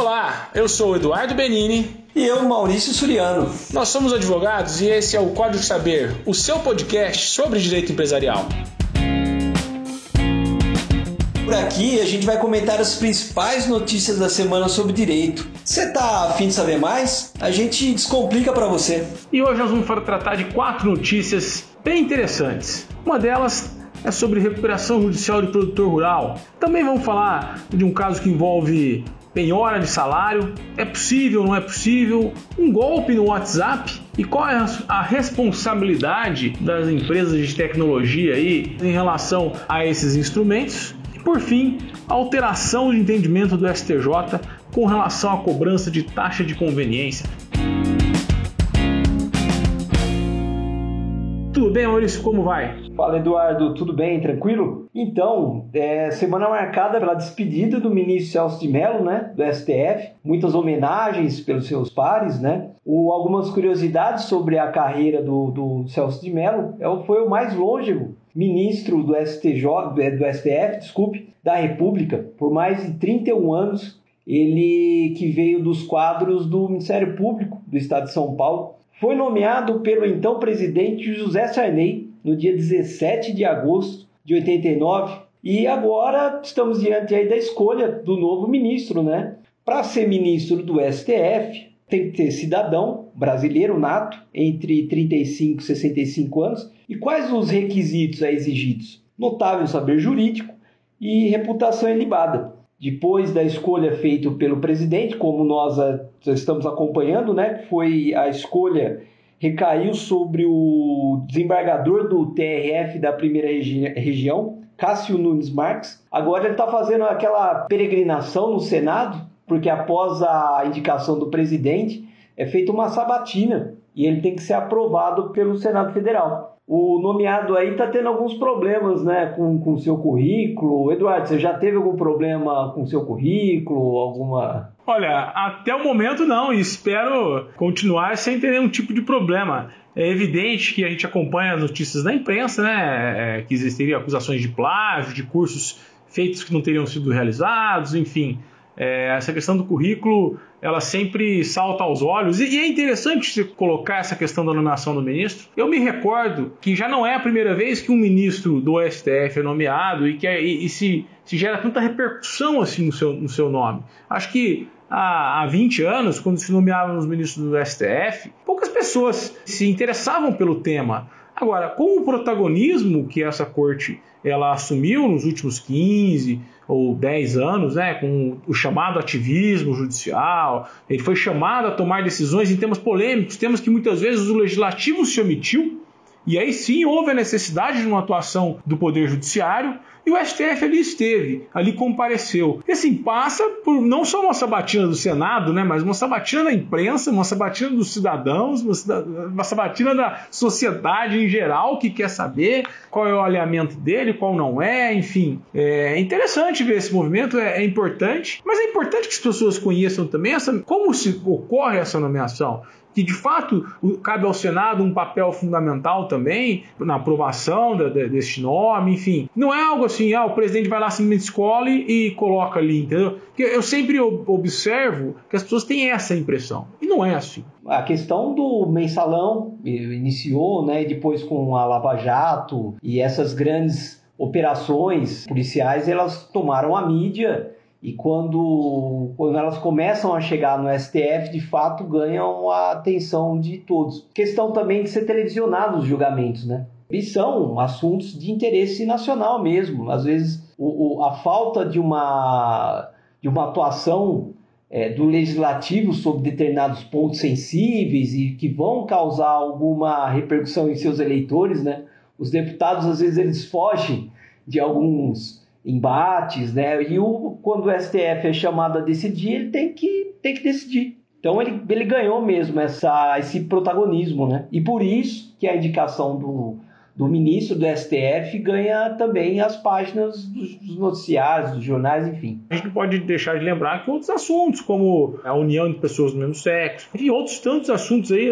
Olá, eu sou o Eduardo Benini. E eu, Maurício Suriano. Nós somos advogados e esse é o Código Saber, o seu podcast sobre direito empresarial. Por aqui a gente vai comentar as principais notícias da semana sobre direito. Você tá afim de saber mais? A gente descomplica para você. E hoje nós vamos tratar de quatro notícias bem interessantes. Uma delas é sobre recuperação judicial de produtor rural. Também vamos falar de um caso que envolve penhora de salário, é possível, não é possível, um golpe no WhatsApp e qual é a responsabilidade das empresas de tecnologia aí em relação a esses instrumentos. E por fim, alteração de entendimento do STJ com relação à cobrança de taxa de conveniência. Tudo bem, Maurício? Como vai? Fala Eduardo, tudo bem? Tranquilo? Então, é, semana marcada pela despedida do ministro Celso de Mello, né, do STF, muitas homenagens pelos seus pares, né, o, algumas curiosidades sobre a carreira do, do Celso de Mello, é foi o mais longevo ministro do STJ, do STF, desculpe, da República, por mais de 31 anos, ele que veio dos quadros do Ministério Público do Estado de São Paulo, foi nomeado pelo então presidente José Sarney no dia 17 de agosto de 89 e agora estamos diante aí da escolha do novo ministro, né? Para ser ministro do STF, tem que ter cidadão brasileiro nato entre 35 e 65 anos. E quais os requisitos exigidos? Notável saber jurídico e reputação ilibada depois da escolha feita pelo presidente, como nós estamos acompanhando, né, foi a escolha recaiu sobre o desembargador do TRF da primeira regi região, Cássio Nunes Marques. Agora ele está fazendo aquela peregrinação no Senado, porque após a indicação do presidente é feita uma sabatina e ele tem que ser aprovado pelo Senado Federal o nomeado aí está tendo alguns problemas né, com o seu currículo. Eduardo, você já teve algum problema com o seu currículo? Alguma. Olha, até o momento não, e espero continuar sem ter nenhum tipo de problema. É evidente que a gente acompanha as notícias da imprensa, né? É, que existiriam acusações de plágio, de cursos feitos que não teriam sido realizados, enfim. É, essa questão do currículo ela sempre salta aos olhos. E, e, é interessante você colocar essa questão da nomeação do ministro. Eu me recordo que já não é a primeira vez que um ministro do STF é nomeado e que é, e, e se, se, gera tanta repercussão assim no seu, no seu nome. Acho que há, há 20 anos, quando se nomeavam os ministros do STF, poucas pessoas se interessavam pelo tema. Agora, com o protagonismo que essa corte ela assumiu nos últimos 15 ou 10 anos, né, com o chamado ativismo judicial, ele foi chamado a tomar decisões em temas polêmicos, temas que muitas vezes o legislativo se omitiu, e aí sim houve a necessidade de uma atuação do Poder Judiciário e o STF ali esteve, ali compareceu. E assim, passa por não só uma sabatina do Senado, né, mas uma sabatina da imprensa, uma sabatina dos cidadãos, uma sabatina da sociedade em geral que quer saber qual é o alinhamento dele, qual não é, enfim. É interessante ver esse movimento, é, é importante, mas é importante que as pessoas conheçam também essa, como se ocorre essa nomeação que de fato cabe ao Senado um papel fundamental também na aprovação de, de, deste nome, enfim. Não é algo assim, ah, o presidente vai lá simplesmente escolhe e coloca ali, entendeu? Porque eu sempre observo que as pessoas têm essa impressão. E não é assim. A questão do mensalão iniciou, né, depois com a Lava Jato e essas grandes operações policiais, elas tomaram a mídia e quando, quando elas começam a chegar no STF, de fato ganham a atenção de todos. Questão também de ser televisionado os julgamentos, né? E são assuntos de interesse nacional mesmo. Às vezes, o, o, a falta de uma, de uma atuação é, do legislativo sobre determinados pontos sensíveis e que vão causar alguma repercussão em seus eleitores, né? Os deputados, às vezes, eles fogem de alguns embates, né? E o, quando o STF é chamado a decidir, ele tem que, tem que decidir. Então ele, ele ganhou mesmo essa, esse protagonismo, né? E por isso que a indicação do, do ministro do STF ganha também as páginas dos noticiários, dos jornais, enfim. A gente não pode deixar de lembrar que outros assuntos, como a união de pessoas do mesmo sexo, e outros tantos assuntos aí,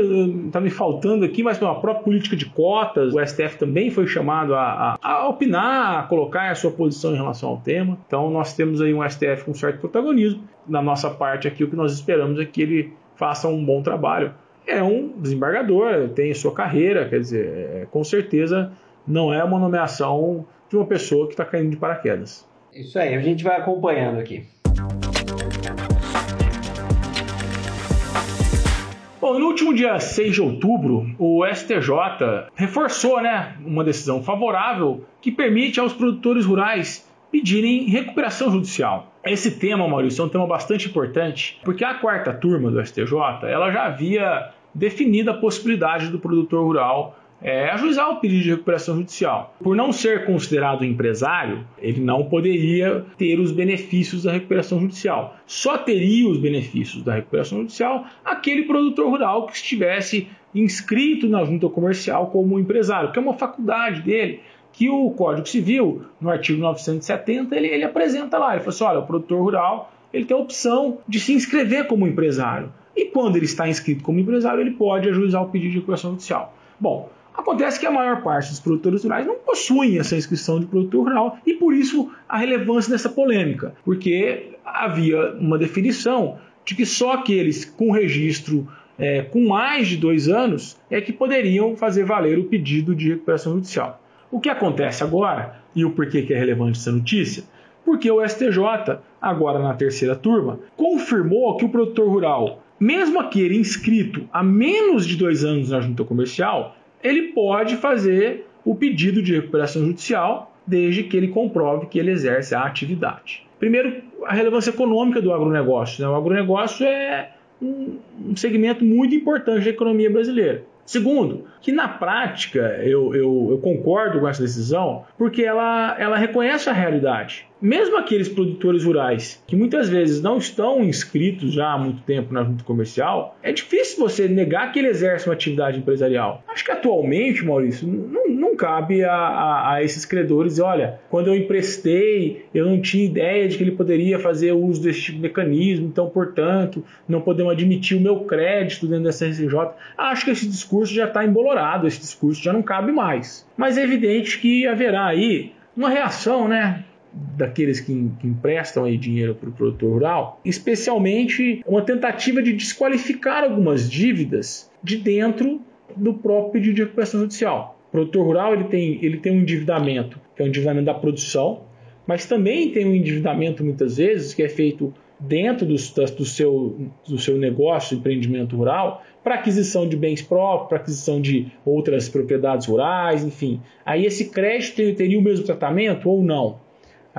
está me faltando aqui, mas a própria política de cotas, o STF também foi chamado a, a, a opinar, a colocar a sua posição em relação ao tema. Então nós temos aí um STF com certo protagonismo. Da nossa parte aqui, o que nós esperamos é que ele faça um bom trabalho é um desembargador, tem sua carreira, quer dizer, é, com certeza não é uma nomeação de uma pessoa que está caindo de paraquedas. Isso aí, a gente vai acompanhando aqui. Bom, no último dia 6 de outubro, o STJ reforçou né, uma decisão favorável que permite aos produtores rurais pedirem recuperação judicial. Esse tema, Maurício, é um tema bastante importante, porque a quarta turma do STJ ela já havia definida a possibilidade do produtor rural é, ajuizar o pedido de recuperação judicial. Por não ser considerado empresário, ele não poderia ter os benefícios da recuperação judicial. Só teria os benefícios da recuperação judicial aquele produtor rural que estivesse inscrito na junta comercial como empresário, que é uma faculdade dele, que o Código Civil, no artigo 970, ele, ele apresenta lá. Ele fala assim: olha, o produtor rural ele tem a opção de se inscrever como empresário. E quando ele está inscrito como empresário, ele pode ajuizar o pedido de recuperação judicial. Bom, acontece que a maior parte dos produtores rurais não possuem essa inscrição de produtor rural e por isso a relevância dessa polêmica, porque havia uma definição de que só aqueles com registro é, com mais de dois anos é que poderiam fazer valer o pedido de recuperação judicial. O que acontece agora, e o porquê que é relevante essa notícia, porque o STJ, agora na terceira turma, confirmou que o produtor rural mesmo aquele inscrito há menos de dois anos na junta comercial, ele pode fazer o pedido de recuperação judicial desde que ele comprove que ele exerce a atividade. Primeiro, a relevância econômica do agronegócio. Né? O agronegócio é um segmento muito importante da economia brasileira. Segundo, que na prática eu, eu, eu, concordo com essa decisão porque ela, ela reconhece a realidade mesmo aqueles produtores rurais que muitas vezes não estão inscritos já há muito tempo na junta comercial, é difícil você negar que ele exerce uma atividade empresarial. Acho que atualmente, Maurício, não, não cabe a, a, a, esses credores, olha, quando eu emprestei, eu não tinha ideia de que ele poderia fazer uso desse tipo de mecanismo, então, portanto, não podemos admitir o meu crédito dentro dessa RCJ. Acho que esse discurso já está embolorado, esse discurso já não cabe mais. Mas é evidente que haverá aí uma reação, né? Daqueles que, que emprestam aí dinheiro para o produtor rural, especialmente uma tentativa de desqualificar algumas dívidas de dentro do próprio pedido de recuperação judicial. O produtor rural ele tem, ele tem um endividamento, que é o endividamento da produção, mas também tem um endividamento muitas vezes que é feito dentro do, do, seu, do seu negócio, empreendimento rural, para aquisição de bens próprios, para aquisição de outras propriedades rurais, enfim. Aí esse crédito teria o mesmo tratamento ou não?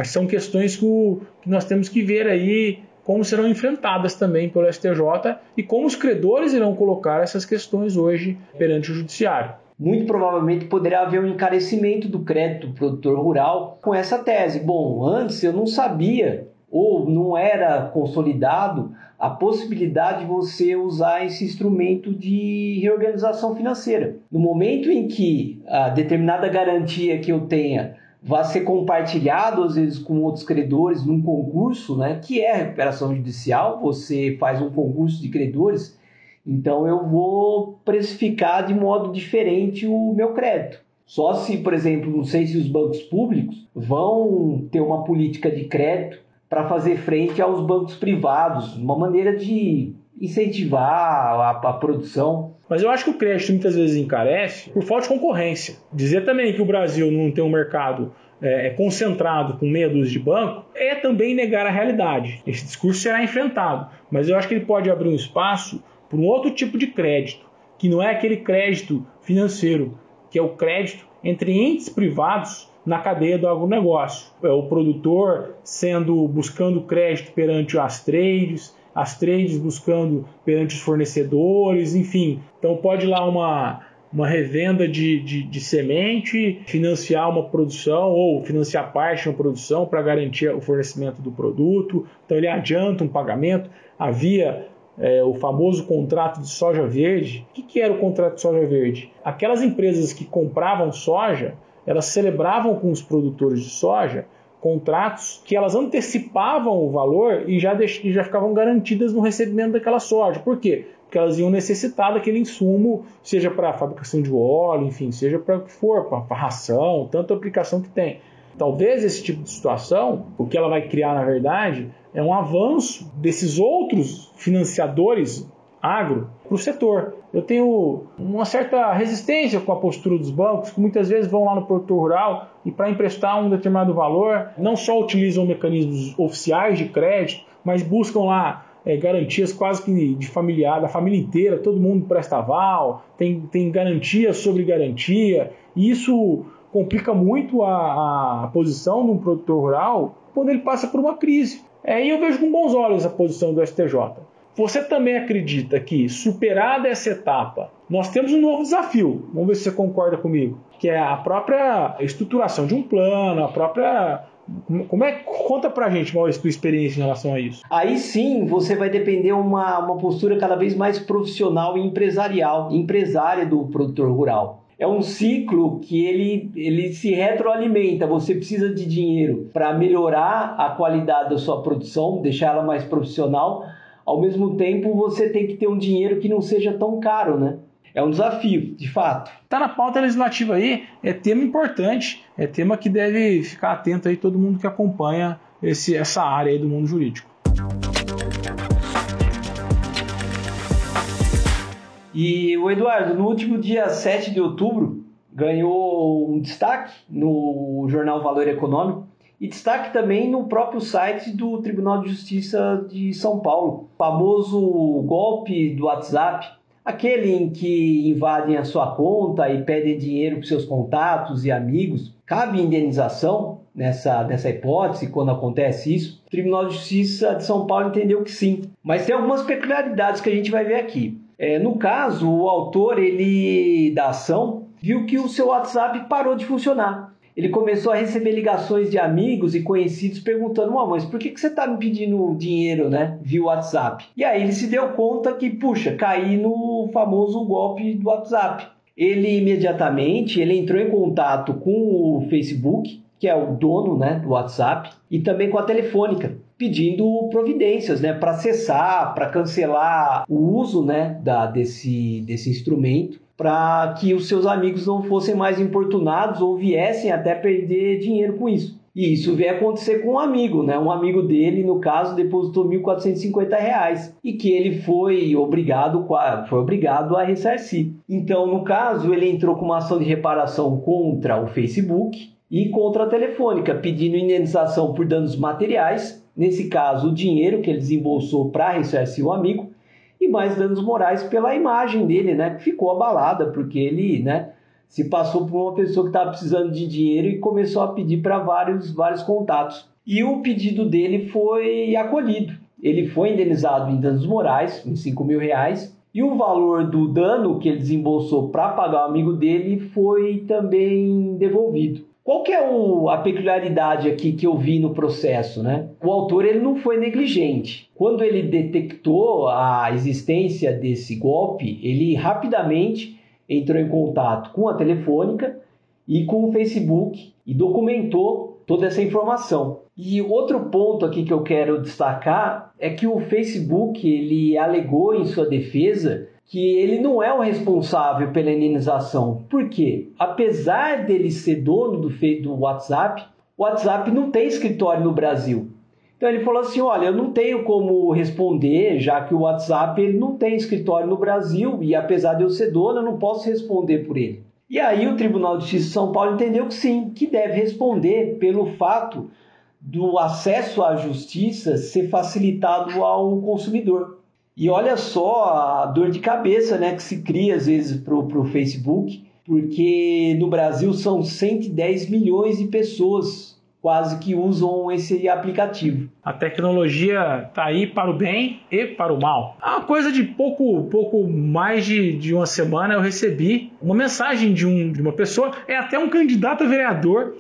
São questões que, o, que nós temos que ver aí como serão enfrentadas também pelo STJ e como os credores irão colocar essas questões hoje perante o judiciário. Muito provavelmente poderá haver um encarecimento do crédito do produtor rural com essa tese. Bom, antes eu não sabia ou não era consolidado a possibilidade de você usar esse instrumento de reorganização financeira. No momento em que a determinada garantia que eu tenha vai ser compartilhado às vezes com outros credores num concurso, né, que é recuperação judicial, você faz um concurso de credores, então eu vou precificar de modo diferente o meu crédito. Só se, por exemplo, não sei se os bancos públicos vão ter uma política de crédito para fazer frente aos bancos privados, uma maneira de incentivar a, a, produção. Mas eu acho que o crédito muitas vezes encarece por falta de concorrência. Dizer também que o Brasil não tem um mercado é, é concentrado com meia dúzia de banco é também negar a realidade. Esse discurso será enfrentado, mas eu acho que ele pode abrir um espaço para um outro tipo de crédito, que não é aquele crédito financeiro, que é o crédito entre entes privados na cadeia do agronegócio. É o produtor sendo buscando crédito perante as trades, as trades buscando perante os fornecedores, enfim. Então pode ir lá uma, uma revenda de, de, de, semente, financiar uma produção ou financiar parte de uma produção para garantir o fornecimento do produto. Então ele adianta um pagamento. Havia é, o famoso contrato de soja verde. O que, que era o contrato de soja verde? Aquelas empresas que compravam soja, elas celebravam com os produtores de soja contratos que elas antecipavam o valor e já, deix... já ficavam garantidas no recebimento daquela soja. Por quê? Porque elas iam necessitar daquele insumo, seja para a fabricação de óleo, enfim, seja para o que for, para ração, tanta aplicação que tem. Talvez esse tipo de situação, o que ela vai criar na verdade, é um avanço desses outros financiadores agro para o setor. Eu tenho uma certa resistência com a postura dos bancos, que muitas vezes vão lá no produtor rural e para emprestar um determinado valor, não só utilizam mecanismos oficiais de crédito, mas buscam lá é, garantias quase que de familiar, da família inteira, todo mundo presta aval, tem, tem garantia sobre garantia, e isso complica muito a, a posição de um produtor rural quando ele passa por uma crise. É, e eu vejo com bons olhos a posição do STJ. Você também acredita que, superada essa etapa, nós temos um novo desafio? Vamos ver se você concorda comigo. Que é a própria estruturação de um plano, a própria como é conta pra gente, Maurício, tua experiência em relação a isso? Aí sim, você vai depender uma, uma postura cada vez mais profissional e empresarial, empresária do produtor rural é um ciclo que ele, ele se retroalimenta. Você precisa de dinheiro para melhorar a qualidade da sua produção, deixar ela mais profissional. Ao mesmo tempo, você tem que ter um dinheiro que não seja tão caro, né? É um desafio, de fato. Tá na pauta legislativa aí, é tema importante, é tema que deve ficar atento aí todo mundo que acompanha esse, essa área aí do mundo jurídico. E o Eduardo, no último dia 7 de outubro, ganhou um destaque no jornal Valor Econômico e destaque também no próprio site do Tribunal de Justiça de São Paulo. O famoso golpe do WhatsApp, aquele em que invadem a sua conta e pedem dinheiro para seus contatos e amigos. Cabe indenização nessa, nessa hipótese quando acontece isso? O Tribunal de Justiça de São Paulo entendeu que sim. Mas tem algumas peculiaridades que a gente vai ver aqui. É, no caso, o autor ele da ação viu que o seu WhatsApp parou de funcionar. Ele começou a receber ligações de amigos e conhecidos perguntando: mas por que, que você está me pedindo dinheiro, né? Via WhatsApp. E aí ele se deu conta que, puxa, caí no famoso golpe do WhatsApp. Ele imediatamente ele entrou em contato com o Facebook, que é o dono né, do WhatsApp, e também com a Telefônica pedindo providências, né, para cessar, para cancelar o uso, né, da, desse, desse instrumento, para que os seus amigos não fossem mais importunados ou viessem até perder dinheiro com isso. E isso veio acontecer com um amigo, né? Um amigo dele, no caso, depositou R$ 1.450 e que ele foi obrigado, foi obrigado a ressarcir. Então, no caso, ele entrou com uma ação de reparação contra o Facebook e contra a Telefônica, pedindo indenização por danos materiais nesse caso, o dinheiro que ele desembolsou para ressarcir o amigo, e mais danos morais pela imagem dele, né, que ficou abalada, porque ele, né, se passou por uma pessoa que estava precisando de dinheiro e começou a pedir para vários, vários contatos. E o pedido dele foi acolhido. Ele foi indenizado em danos morais, em 5 mil reais, e o valor do dano que ele desembolsou para pagar o amigo dele foi também devolvido. Qual que é o, a peculiaridade aqui que eu vi no processo, né? O autor ele não foi negligente. Quando ele detectou a existência desse golpe, ele rapidamente entrou em contato com a telefônica e com o Facebook e documentou toda essa informação. E outro ponto aqui que eu quero destacar é que o Facebook ele alegou em sua defesa que ele não é o responsável pela indenização. Por quê? Apesar dele ser dono do, do WhatsApp, o WhatsApp não tem escritório no Brasil. Então ele falou assim: olha, eu não tenho como responder, já que o WhatsApp ele não tem escritório no Brasil e apesar de eu ser dono, eu não posso responder por ele. E aí o Tribunal de Justiça de São Paulo entendeu que sim, que deve responder pelo fato do acesso à justiça ser facilitado ao consumidor. E olha só a dor de cabeça né, que se cria às vezes para o Facebook, porque no Brasil são 110 milhões de pessoas quase que usam esse aplicativo. A tecnologia está aí para o bem e para o mal. Há coisa de pouco, pouco mais de, de uma semana eu recebi uma mensagem de, um, de uma pessoa, é até um candidato a vereador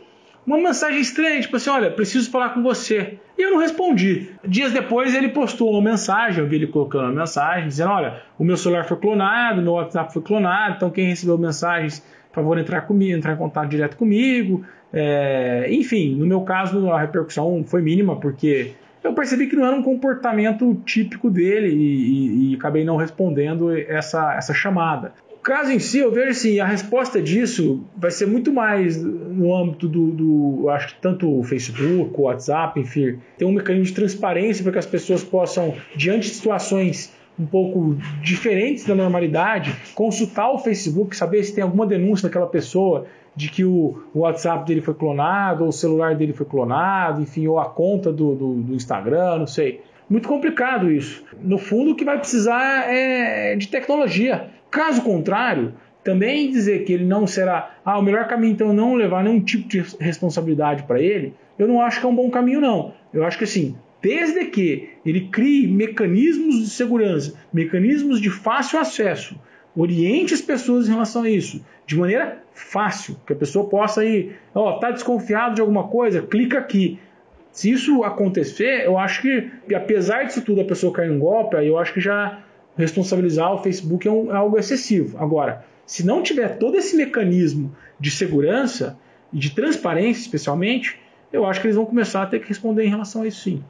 uma mensagem estranha, tipo assim, olha, preciso falar com você. E eu não respondi. Dias depois ele postou uma mensagem, eu vi ele colocando uma mensagem, dizendo, olha, o meu celular foi clonado, meu WhatsApp foi clonado, então quem recebeu mensagens, por favor, entrar comigo, entrar em contato direto comigo. É, enfim, no meu caso a repercussão foi mínima, porque eu percebi que não era um comportamento típico dele e, e, e acabei não respondendo essa, essa chamada. O caso em si, eu vejo assim, a resposta disso vai ser muito mais no âmbito do, do eu acho que tanto o Facebook, o WhatsApp, enfim, tem um mecanismo de transparência para que as pessoas possam, diante de situações um pouco diferentes da normalidade, consultar o Facebook, saber se tem alguma denúncia daquela pessoa de que o, WhatsApp dele foi clonado, ou o celular dele foi clonado, enfim, ou a conta do, do, do Instagram, não sei. Muito complicado isso. No fundo, o que vai precisar é de tecnologia. Caso contrário, também dizer que ele não será. Ah, o melhor caminho então é não levar nenhum tipo de responsabilidade para ele, eu não acho que é um bom caminho, não. Eu acho que assim, desde que ele crie mecanismos de segurança, mecanismos de fácil acesso, oriente as pessoas em relação a isso, de maneira fácil, que a pessoa possa ir, ó, oh, tá desconfiado de alguma coisa, clica aqui. Se isso acontecer, eu acho que, apesar disso tudo, a pessoa cair em golpe, aí eu acho que já responsabilizar o Facebook é, um, é algo excessivo. Agora, se não tiver todo esse mecanismo de segurança e de transparência, especialmente, eu acho que eles vão começar a ter que responder em relação a isso sim.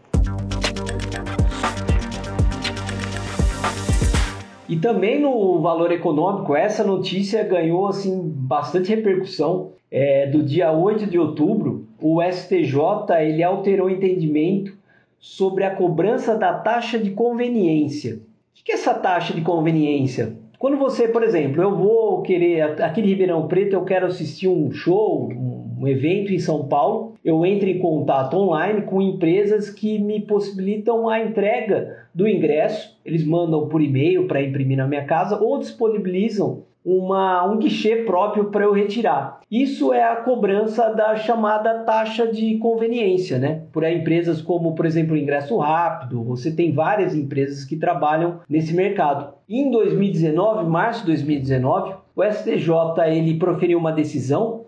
E também no valor econômico, essa notícia ganhou assim bastante repercussão. É, do dia 8 de outubro, o STJ ele alterou o entendimento sobre a cobrança da taxa de conveniência. O que é essa taxa de conveniência? Quando você, por exemplo, eu vou querer, aqui de Ribeirão Preto, eu quero assistir um show, um evento em São Paulo, eu entro em contato online com empresas que me possibilitam a entrega do ingresso, eles mandam por e-mail para imprimir na minha casa ou disponibilizam uma, um guichê próprio para eu retirar. Isso é a cobrança da chamada taxa de conveniência, né? Por empresas como, por exemplo, o Ingresso Rápido, você tem várias empresas que trabalham nesse mercado. Em 2019, março de 2019, o STJ ele proferiu uma decisão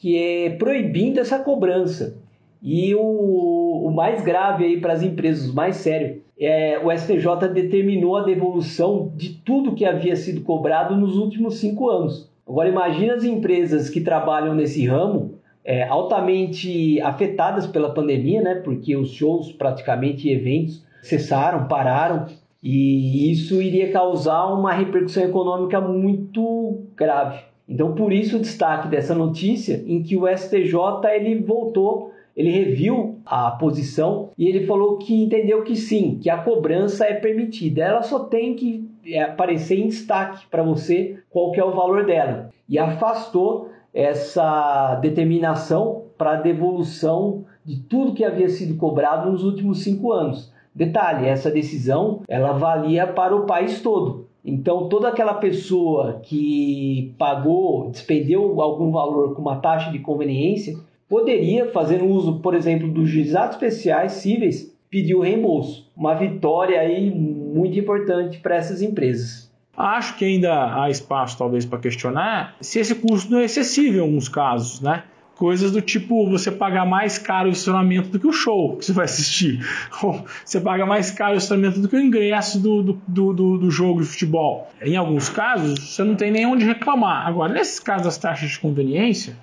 que é proibindo essa cobrança. E o, o mais grave aí para as empresas, o mais sério, é, o STJ determinou a devolução de tudo que havia sido cobrado nos últimos cinco anos. Agora imagine as empresas que trabalham nesse ramo, é, altamente afetadas pela pandemia, né? Porque os shows, praticamente eventos, cessaram, pararam, e isso iria causar uma repercussão econômica muito grave. Então, por isso o destaque dessa notícia, em que o STJ ele voltou ele reviu a posição e ele falou que entendeu que sim, que a cobrança é permitida. Ela só tem que é, aparecer em destaque para você qual que é o valor dela. E afastou essa determinação para devolução de tudo que havia sido cobrado nos últimos cinco anos. Detalhe, essa decisão ela valia para o país todo. Então, toda aquela pessoa que pagou, despendeu algum valor com uma taxa de conveniência, poderia, fazendo uso, por exemplo, dos juizados especiais cíveis, pedir o reembolso. Uma vitória aí muito importante para essas empresas. Acho que ainda há espaço, talvez, para questionar se esse custo não é excessivo em alguns casos, né? Coisas do tipo você pagar mais caro o estacionamento do que o show que você vai assistir. Ou você paga mais caro o estacionamento do que o ingresso do, do, do, do jogo de futebol. Em alguns casos, você não tem nem onde reclamar. Agora, nesses casos das taxas de conveniência,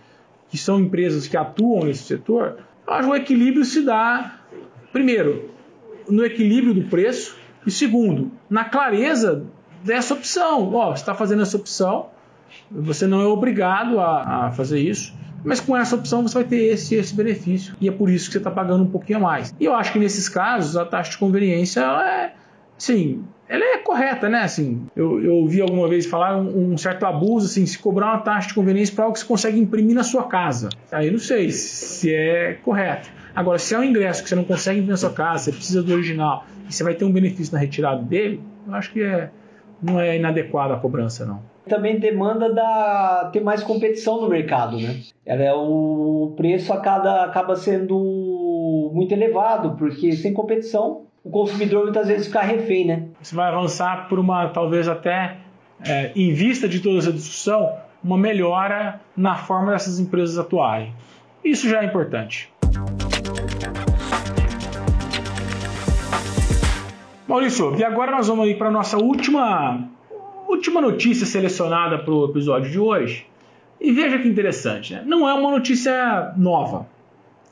que são empresas que atuam nesse setor, acho que o equilíbrio se dá, primeiro, no equilíbrio do preço, e segundo, na clareza dessa opção. Ó, você está fazendo essa opção, você não é obrigado a, a, fazer isso, mas com essa opção você vai ter esse esse benefício e é por isso que você está pagando um pouquinho a mais. E eu acho que nesses casos a taxa de conveniência é, sim, ela é correta, né? Assim, eu, eu ouvi alguma vez falar um, um, certo abuso, assim, se cobrar uma taxa de conveniência para algo que você consegue imprimir na sua casa. Aí não sei se é correto. Agora, se é um ingresso que você não consegue imprimir na sua casa, você precisa do original e você vai ter um benefício na retirada dele, eu acho que é, não é inadequada a cobrança, não. Também demanda da, ter mais competição no mercado, né? Ela é, o preço acaba, acaba sendo muito elevado, porque sem competição o consumidor muitas vezes fica refém, né? Você vai avançar por uma, talvez até, é, em vista de toda essa discussão, uma melhora na forma dessas empresas atuarem. Isso já é importante. Maurício, e agora nós vamos ir para a nossa última, última notícia selecionada para o episódio de hoje. E veja que interessante, né? não é uma notícia nova.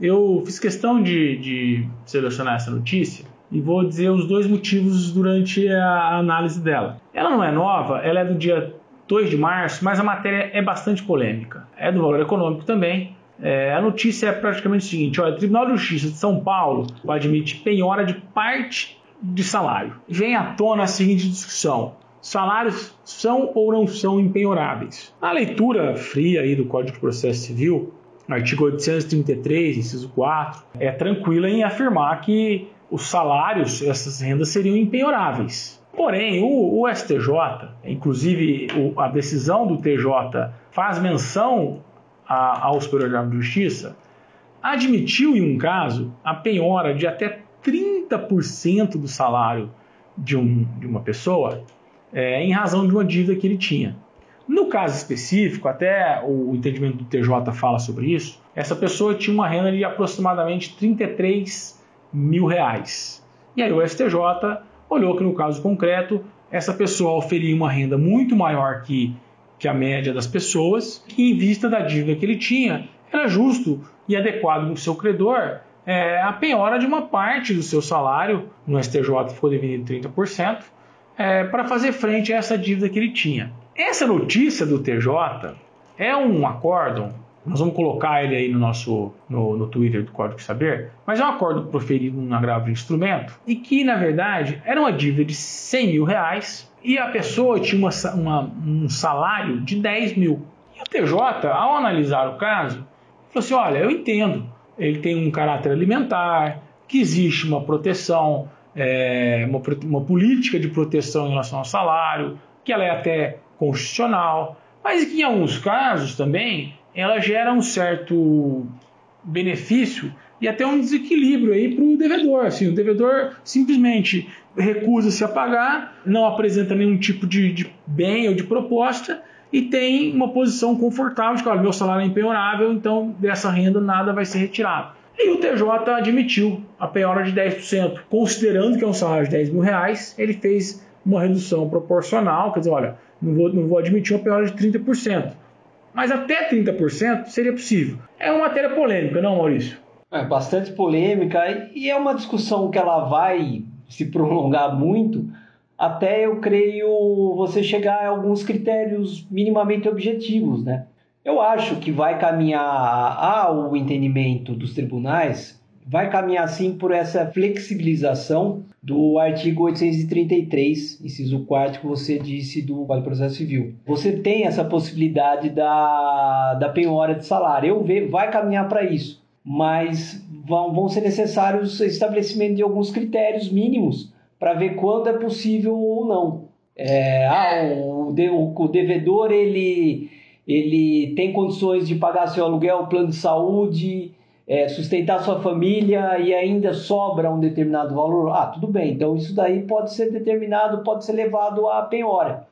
Eu fiz questão de, de selecionar essa notícia e vou dizer os dois motivos durante a análise dela. Ela não é nova, ela é do dia 2 de março, mas a matéria é bastante polêmica. É do valor econômico também. É, a notícia é praticamente o seguinte: olha, o Tribunal de Justiça de São Paulo admite penhora de parte de salário. Vem à tona a seguinte discussão: salários são ou não são empenhoráveis? A leitura fria aí do Código de Processo Civil, artigo 833, inciso 4, é tranquila em afirmar que os salários, essas rendas seriam empenhoráveis. Porém, o, o STJ, inclusive o, a decisão do TJ faz menção a, ao Superior Tribunal de Justiça, admitiu em um caso a penhora de até 30% do salário de, um, de uma pessoa é, em razão de uma dívida que ele tinha. No caso específico, até o entendimento do TJ fala sobre isso, essa pessoa tinha uma renda de aproximadamente 33 mil reais. E aí o STJ olhou que no caso concreto, essa pessoa oferia uma renda muito maior que, que a média das pessoas, e em vista da dívida que ele tinha, era justo e adequado com o seu credor é, a penhora de uma parte do seu salário, no STJ ficou definido 30%, é, para fazer frente a essa dívida que ele tinha. Essa notícia do TJ é um acórdão, nós vamos colocar ele aí no nosso no, no Twitter do Código Saber, mas é um acordo proferido num agravo de instrumento e que, na verdade, era uma dívida de 100 mil reais e a pessoa tinha uma, uma, um salário de 10 mil. E o TJ, ao analisar o caso, falou assim: olha, eu entendo, ele tem um caráter alimentar, que existe uma proteção, é, uma, uma política de proteção em relação ao salário, que ela é até constitucional, mas que em alguns casos também ela gera um certo benefício e até um desequilíbrio aí para o devedor. Assim, o devedor simplesmente recusa-se a pagar, não apresenta nenhum tipo de, de bem ou de proposta e tem uma posição confortável de que, olha, meu salário é empenhorável, então dessa renda nada vai ser retirado. E o TJ admitiu a penhora de 10%, considerando que é um salário de 10 mil reais, ele fez uma redução proporcional, quer dizer, olha, não vou, não vou admitir uma penhora de 30%, mas até 30% seria possível. É uma matéria polêmica, não, Maurício? É bastante polêmica e é uma discussão que ela vai se prolongar muito, até eu creio você chegar a alguns critérios minimamente objetivos, né? Eu acho que vai caminhar ao entendimento dos tribunais, vai caminhar sim por essa flexibilização do artigo 833, inciso 4 que você disse do Código de Processo Civil. Você tem essa possibilidade da, da penhora de salário. Eu vejo, vai caminhar para isso, mas vão, vão ser necessários o estabelecimento de alguns critérios mínimos para ver quando é possível ou não. É, ah, o, o, devedor ele, ele tem condições de pagar seu aluguel, plano de saúde, é, sustentar sua família e ainda sobra um determinado valor. Ah, tudo bem, então isso daí pode ser determinado, pode ser levado à penhora.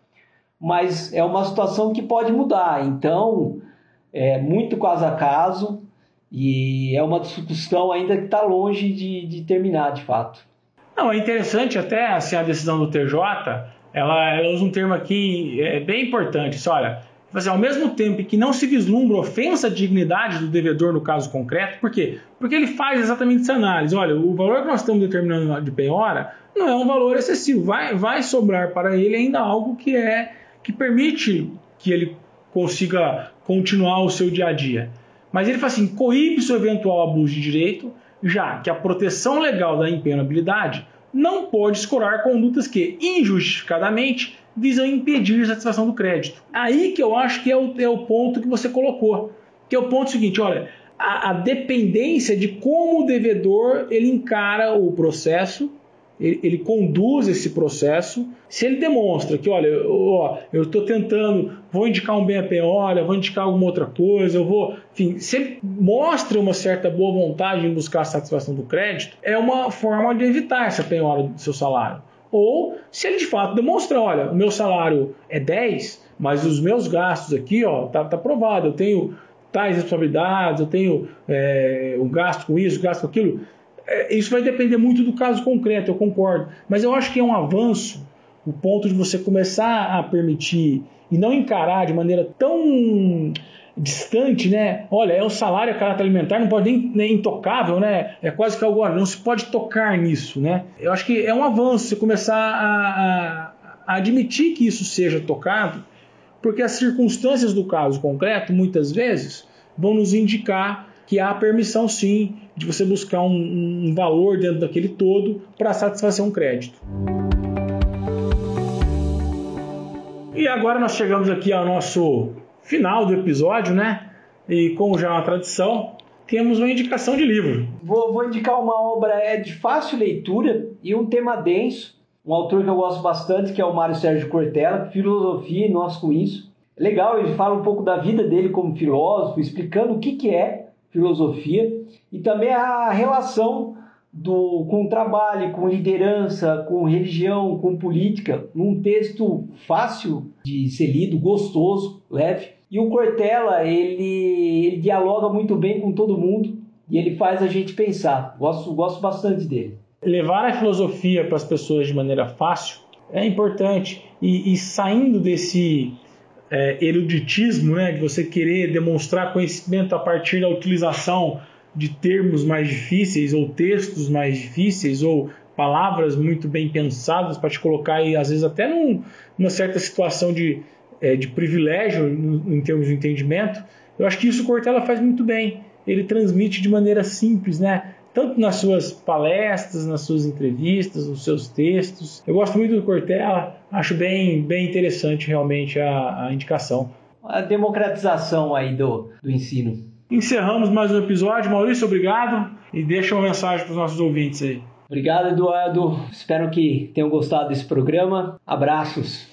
Mas é uma situação que pode mudar, então é muito caso a caso e é uma discussão ainda que está longe de, de terminar de fato. Não, é interessante até assim, a decisão do TJ, ela, ela usa um termo aqui é, bem importante. Isso, olha, assim, ao mesmo tempo que não se vislumbra ofensa à dignidade do devedor no caso concreto, por quê? Porque ele faz exatamente essa análise. Olha, o valor que nós estamos determinando de penhora não é um valor excessivo, vai, vai sobrar para ele ainda algo que é que permite que ele consiga continuar o seu dia a dia. Mas ele fala assim, coíbe o eventual abuso de direito já que a proteção legal da impenhabilidade não pode escorar condutas que, injustificadamente, visam impedir a satisfação do crédito. Aí que eu acho que é o, é o ponto que você colocou, que é o ponto seguinte, olha, a, a dependência de como o devedor ele encara o processo ele, ele, conduz esse processo. Se ele demonstra que, olha, eu estou tentando, vou indicar um bem a penhora, vou indicar alguma outra coisa, eu vou. Enfim, se ele mostra uma certa boa vontade em buscar a satisfação do crédito, é uma forma de evitar essa penhora do seu salário. Ou se ele de fato demonstrar, olha, o meu salário é 10, mas os meus gastos aqui, ó, tá, tá provado, eu tenho tais responsabilidades, eu tenho é, o gasto com isso, gasto com aquilo. É, isso vai depender muito do caso concreto, eu concordo. Mas eu acho que é um avanço o ponto de você começar a permitir e não encarar de maneira tão distante, né? Olha, é o salário, a caráter alimentar, não pode nem, nem intocável, né? É quase que algo, não se pode tocar nisso, né? Eu acho que é um avanço você começar a, a, a admitir que isso seja tocado, porque as circunstâncias do caso concreto, muitas vezes, vão nos indicar que há permissão sim de você buscar um, um valor dentro daquele todo para satisfazer um crédito. E agora nós chegamos aqui ao nosso final do episódio, né? E como já é uma tradição, temos uma indicação de livro. Vou, vou indicar uma obra é de fácil leitura e um tema denso. Um autor que eu gosto bastante, que é o Mário Sérgio Cortella, Filosofia e Nós com Isso. Legal, ele fala um pouco da vida dele como filósofo, explicando o que, que é filosofia e também a relação do, com trabalho, com liderança, com religião, com política, num texto fácil de ser lido, gostoso, leve. E o Cortella, ele, ele dialoga muito bem com todo mundo e ele faz a gente pensar. Gosto, gosto bastante dele. Levar a filosofia para as pessoas de maneira fácil é importante. E, e saindo desse é, eruditismo, né, de você querer demonstrar conhecimento a partir da utilização de termos mais difíceis ou textos mais difíceis ou palavras muito bem pensadas para te colocar aí, às vezes até num, numa certa situação de é, de privilégio em termos de entendimento, eu acho que isso o Cortella faz muito bem. Ele transmite de maneira simples, né? Tanto nas suas palestras, nas suas entrevistas, nos seus textos. Eu gosto muito do Cortella, acho bem, bem interessante realmente a, a indicação. A democratização aí do, do ensino. Encerramos mais um episódio. Maurício, obrigado. E deixa uma mensagem para os nossos ouvintes aí. Obrigado, Eduardo. Espero que tenham gostado desse programa. Abraços.